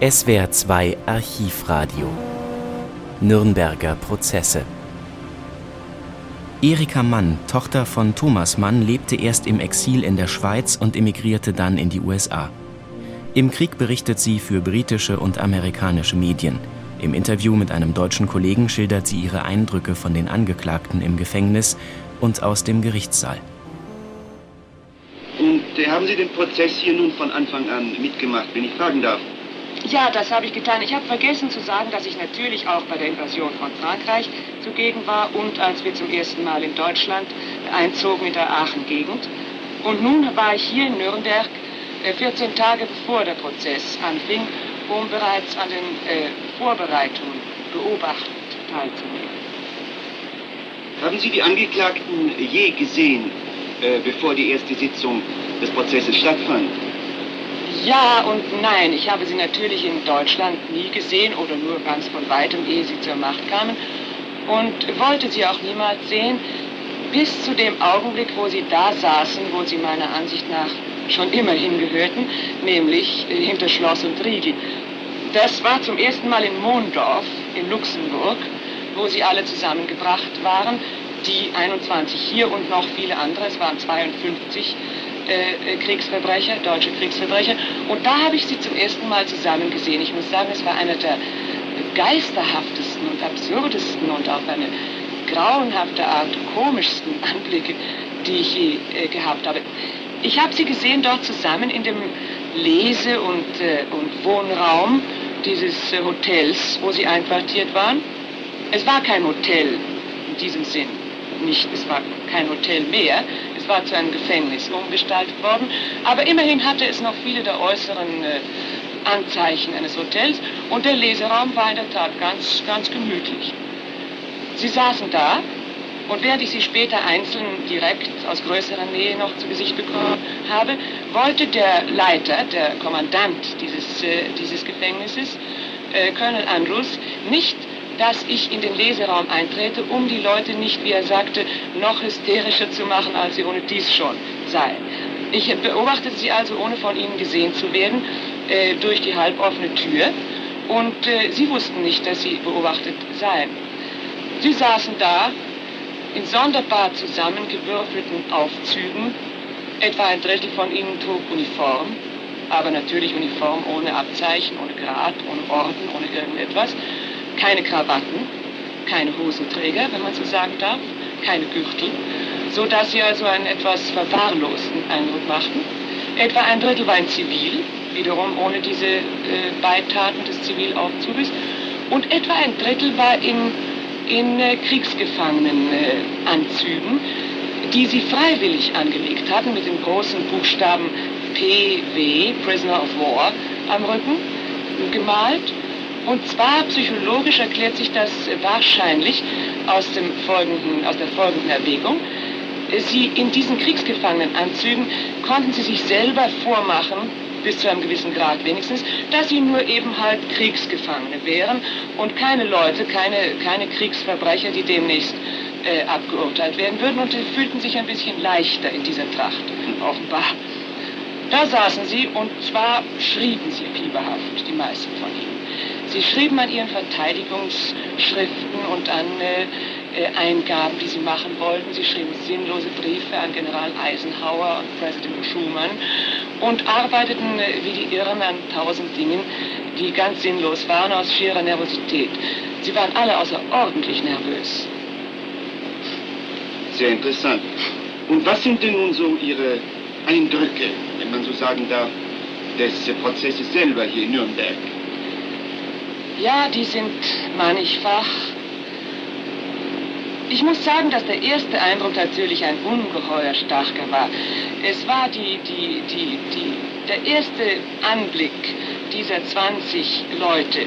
SWR 2 Archivradio Nürnberger Prozesse Erika Mann, Tochter von Thomas Mann, lebte erst im Exil in der Schweiz und emigrierte dann in die USA. Im Krieg berichtet sie für britische und amerikanische Medien. Im Interview mit einem deutschen Kollegen schildert sie ihre Eindrücke von den Angeklagten im Gefängnis und aus dem Gerichtssaal. Und äh, haben Sie den Prozess hier nun von Anfang an mitgemacht, wenn ich fragen darf? Ja, das habe ich getan. Ich habe vergessen zu sagen, dass ich natürlich auch bei der Invasion von Frankreich zugegen war und als wir zum ersten Mal in Deutschland einzogen in der Aachen-Gegend. Und nun war ich hier in Nürnberg 14 äh, Tage bevor der Prozess anfing, um bereits an den äh, Vorbereitungen beobachtend teilzunehmen. Haben Sie die Angeklagten je gesehen, äh, bevor die erste Sitzung des Prozesses stattfand? Ja und nein. Ich habe sie natürlich in Deutschland nie gesehen oder nur ganz von weitem, ehe sie zur Macht kamen. Und wollte sie auch niemals sehen, bis zu dem Augenblick, wo sie da saßen, wo sie meiner Ansicht nach schon immer hingehörten, nämlich hinter Schloss und Riegel. Das war zum ersten Mal in Mondorf in Luxemburg, wo sie alle zusammengebracht waren, die 21 hier und noch viele andere, es waren 52 äh, Kriegsverbrecher, deutsche Kriegsverbrecher. Und da habe ich sie zum ersten Mal zusammen gesehen. Ich muss sagen, es war einer der geisterhaftesten und absurdesten und auf eine grauenhafte Art komischsten Anblicke, die ich je äh, gehabt habe. Ich habe sie gesehen dort zusammen in dem Lese- und, äh, und Wohnraum dieses äh, Hotels, wo sie einquartiert waren. Es war kein Hotel in diesem Sinn. Nicht, es war kein Hotel mehr. War zu einem Gefängnis umgestaltet worden. Aber immerhin hatte es noch viele der äußeren äh, Anzeichen eines Hotels. Und der Leseraum war in der Tat ganz, ganz gemütlich. Sie saßen da und während ich sie später einzeln direkt aus größerer Nähe noch zu Gesicht bekommen habe, wollte der Leiter, der Kommandant dieses, äh, dieses Gefängnisses, äh, Colonel Andrews, nicht, dass ich in den Leseraum eintrete, um die Leute nicht, wie er sagte, noch hysterischer zu machen, als sie ohne dies schon seien. Ich beobachtete sie also, ohne von ihnen gesehen zu werden, äh, durch die halboffene Tür und äh, sie wussten nicht, dass sie beobachtet seien. Sie saßen da in sonderbar zusammengewürfelten Aufzügen. Etwa ein Drittel von ihnen trug Uniform, aber natürlich Uniform ohne Abzeichen, ohne Grad, ohne Orden, ohne irgendetwas. Keine Krawatten, keine Hosenträger, wenn man so sagen darf, keine Gürtel, so dass sie also einen etwas verwahrlosten Eindruck machten. Etwa ein Drittel war in Zivil, wiederum ohne diese äh, Beitaten des Zivilaufzuges. Und etwa ein Drittel war in in äh, Kriegsgefangenenanzügen, die sie freiwillig angelegt hatten mit dem großen Buchstaben PW, Prisoner of War, am Rücken gemalt. Und zwar psychologisch erklärt sich das wahrscheinlich aus, dem folgenden, aus der folgenden Erwägung. Sie in diesen Kriegsgefangenenanzügen konnten sie sich selber vormachen, bis zu einem gewissen Grad wenigstens, dass sie nur eben halt Kriegsgefangene wären und keine Leute, keine, keine Kriegsverbrecher, die demnächst äh, abgeurteilt werden würden und sie fühlten sich ein bisschen leichter in dieser Tracht, offenbar. Da saßen sie und zwar schrieben sie fieberhaft, die meisten von ihnen. Sie schrieben an ihren Verteidigungsschriften und an äh, äh, Eingaben, die sie machen wollten. Sie schrieben sinnlose Briefe an General Eisenhower und Präsident Truman und arbeiteten äh, wie die Irren an tausend Dingen, die ganz sinnlos waren, aus schierer Nervosität. Sie waren alle außerordentlich nervös. Sehr interessant. Und was sind denn nun so Ihre Eindrücke, wenn man so sagen darf, des Prozesses selber hier in Nürnberg? Ja, die sind mannigfach ich muss sagen, dass der erste Eindruck natürlich ein ungeheuer starker war. Es war die, die, die, die, der erste Anblick dieser 20 Leute,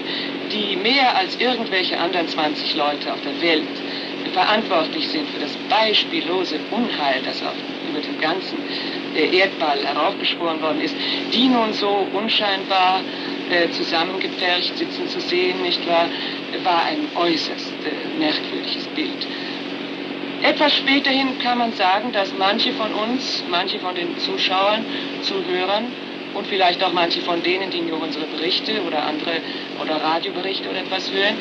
die mehr als irgendwelche anderen 20 Leute auf der Welt verantwortlich sind für das beispiellose Unheil, das auf, über den ganzen äh, Erdball heraufbeschworen worden ist, die nun so unscheinbar äh, zusammengepfercht sitzen zu sehen, nicht wahr, war ein äußerst äh, merkwürdiges Bild. Etwas späterhin kann man sagen, dass manche von uns, manche von den Zuschauern, Zuhörern und vielleicht auch manche von denen, die nur unsere Berichte oder andere oder Radioberichte oder etwas hören,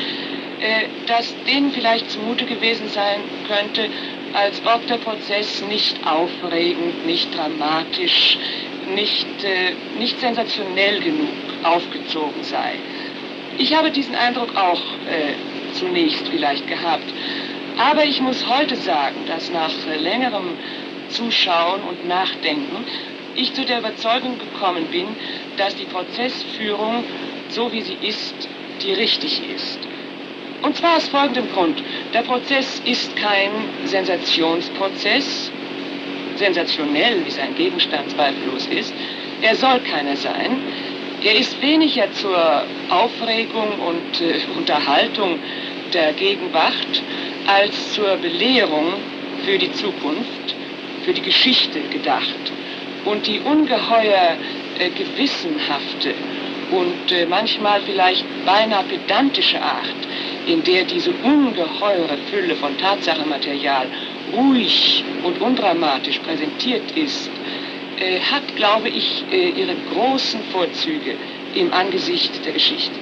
äh, dass denen vielleicht zumute gewesen sein könnte, als ob der Prozess nicht aufregend, nicht dramatisch, nicht, äh, nicht sensationell genug aufgezogen sei. Ich habe diesen Eindruck auch äh, zunächst vielleicht gehabt. Aber ich muss heute sagen, dass nach äh, längerem Zuschauen und Nachdenken ich zu der Überzeugung gekommen bin, dass die Prozessführung, so wie sie ist, die richtig ist. Und zwar aus folgendem Grund. Der Prozess ist kein Sensationsprozess, sensationell, wie sein Gegenstand zweifellos ist. Er soll keiner sein. Er ist weniger zur Aufregung und äh, Unterhaltung der Gegenwart als zur Belehrung für die Zukunft, für die Geschichte gedacht. Und die ungeheuer äh, gewissenhafte und äh, manchmal vielleicht beinahe pedantische Art, in der diese ungeheure Fülle von Tatsachenmaterial ruhig und undramatisch präsentiert ist, äh, hat, glaube ich, äh, ihre großen Vorzüge im Angesicht der Geschichte.